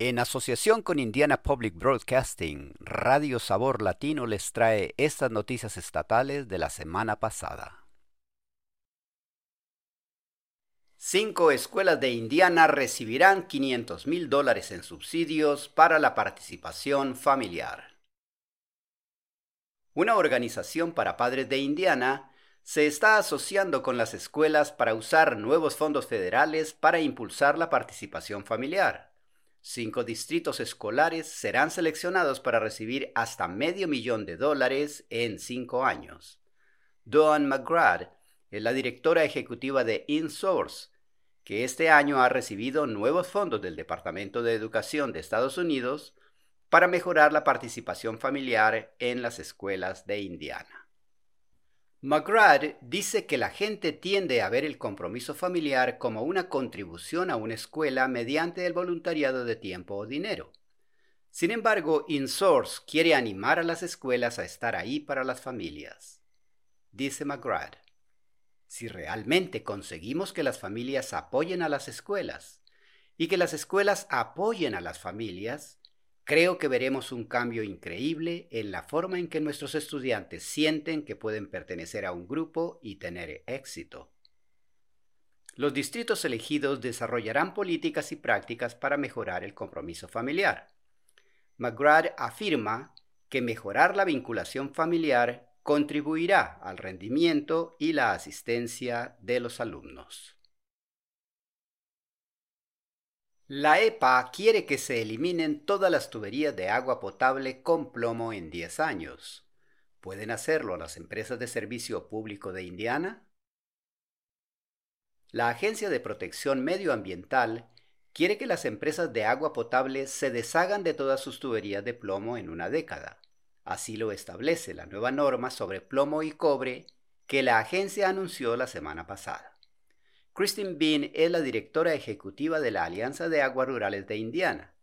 En asociación con Indiana Public Broadcasting, Radio Sabor Latino les trae estas noticias estatales de la semana pasada. Cinco escuelas de Indiana recibirán 500 mil dólares en subsidios para la participación familiar. Una organización para padres de Indiana se está asociando con las escuelas para usar nuevos fondos federales para impulsar la participación familiar. Cinco distritos escolares serán seleccionados para recibir hasta medio millón de dólares en cinco años. Dawn McGrath es la directora ejecutiva de InSource, que este año ha recibido nuevos fondos del Departamento de Educación de Estados Unidos para mejorar la participación familiar en las escuelas de Indiana. McGrath dice que la gente tiende a ver el compromiso familiar como una contribución a una escuela mediante el voluntariado de tiempo o dinero. Sin embargo, InSource quiere animar a las escuelas a estar ahí para las familias. Dice McGrath, si realmente conseguimos que las familias apoyen a las escuelas y que las escuelas apoyen a las familias, Creo que veremos un cambio increíble en la forma en que nuestros estudiantes sienten que pueden pertenecer a un grupo y tener éxito. Los distritos elegidos desarrollarán políticas y prácticas para mejorar el compromiso familiar. McGrath afirma que mejorar la vinculación familiar contribuirá al rendimiento y la asistencia de los alumnos. La EPA quiere que se eliminen todas las tuberías de agua potable con plomo en 10 años. ¿Pueden hacerlo las empresas de servicio público de Indiana? La Agencia de Protección Medioambiental quiere que las empresas de agua potable se deshagan de todas sus tuberías de plomo en una década. Así lo establece la nueva norma sobre plomo y cobre que la agencia anunció la semana pasada. Christine Bean es la directora ejecutiva de la Alianza de Aguas Rurales de Indiana.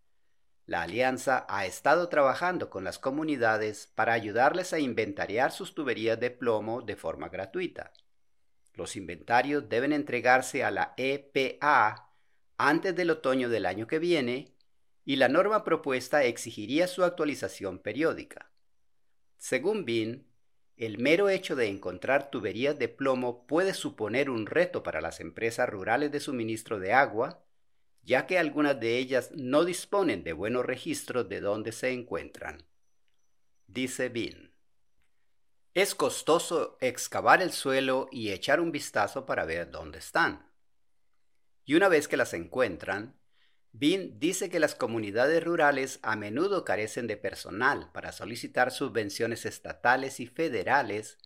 La alianza ha estado trabajando con las comunidades para ayudarles a inventariar sus tuberías de plomo de forma gratuita. Los inventarios deben entregarse a la EPA antes del otoño del año que viene y la norma propuesta exigiría su actualización periódica. Según Bean, el mero hecho de encontrar tuberías de plomo puede suponer un reto para las empresas rurales de suministro de agua, ya que algunas de ellas no disponen de buenos registros de dónde se encuentran. Dice Bean. Es costoso excavar el suelo y echar un vistazo para ver dónde están. Y una vez que las encuentran, Bean dice que las comunidades rurales a menudo carecen de personal para solicitar subvenciones estatales y federales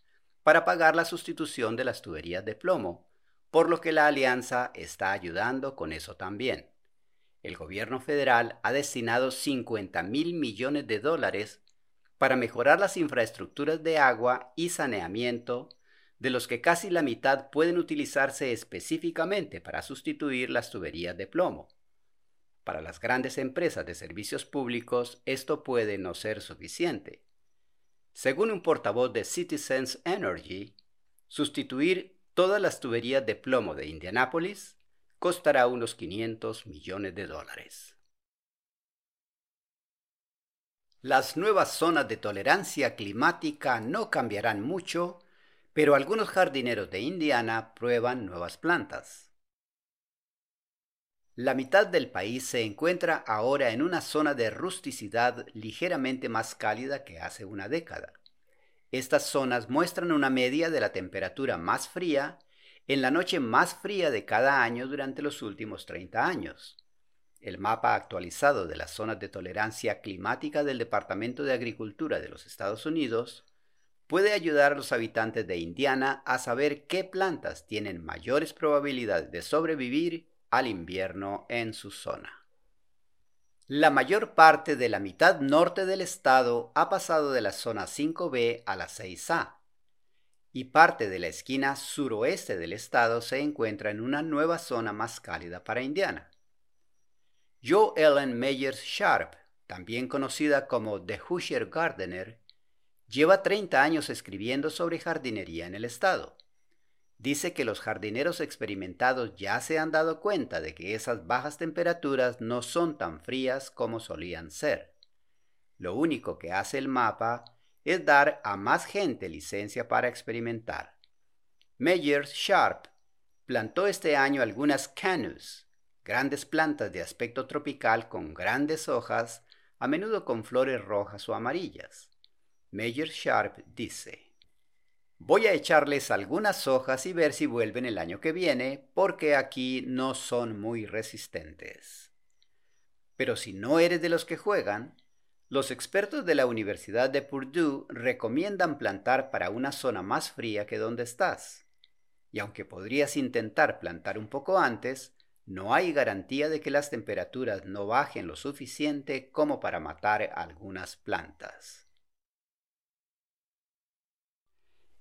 para pagar la sustitución de las tuberías de plomo, por lo que la alianza está ayudando con eso también. El gobierno federal ha destinado 50 mil millones de dólares para mejorar las infraestructuras de agua y saneamiento, de los que casi la mitad pueden utilizarse específicamente para sustituir las tuberías de plomo. Para las grandes empresas de servicios públicos esto puede no ser suficiente. Según un portavoz de Citizens Energy, sustituir todas las tuberías de plomo de Indianápolis costará unos 500 millones de dólares. Las nuevas zonas de tolerancia climática no cambiarán mucho, pero algunos jardineros de Indiana prueban nuevas plantas. La mitad del país se encuentra ahora en una zona de rusticidad ligeramente más cálida que hace una década. Estas zonas muestran una media de la temperatura más fría en la noche más fría de cada año durante los últimos 30 años. El mapa actualizado de las zonas de tolerancia climática del Departamento de Agricultura de los Estados Unidos puede ayudar a los habitantes de Indiana a saber qué plantas tienen mayores probabilidades de sobrevivir al invierno en su zona. La mayor parte de la mitad norte del estado ha pasado de la zona 5B a la 6A, y parte de la esquina suroeste del estado se encuentra en una nueva zona más cálida para Indiana. Joe Ellen Meyers Sharp, también conocida como The Hoosier Gardener, lleva 30 años escribiendo sobre jardinería en el estado. Dice que los jardineros experimentados ya se han dado cuenta de que esas bajas temperaturas no son tan frías como solían ser. Lo único que hace el mapa es dar a más gente licencia para experimentar. Meyers Sharp plantó este año algunas canus, grandes plantas de aspecto tropical con grandes hojas, a menudo con flores rojas o amarillas. Meyers Sharp dice, Voy a echarles algunas hojas y ver si vuelven el año que viene, porque aquí no son muy resistentes. Pero si no eres de los que juegan, los expertos de la Universidad de Purdue recomiendan plantar para una zona más fría que donde estás. Y aunque podrías intentar plantar un poco antes, no hay garantía de que las temperaturas no bajen lo suficiente como para matar algunas plantas.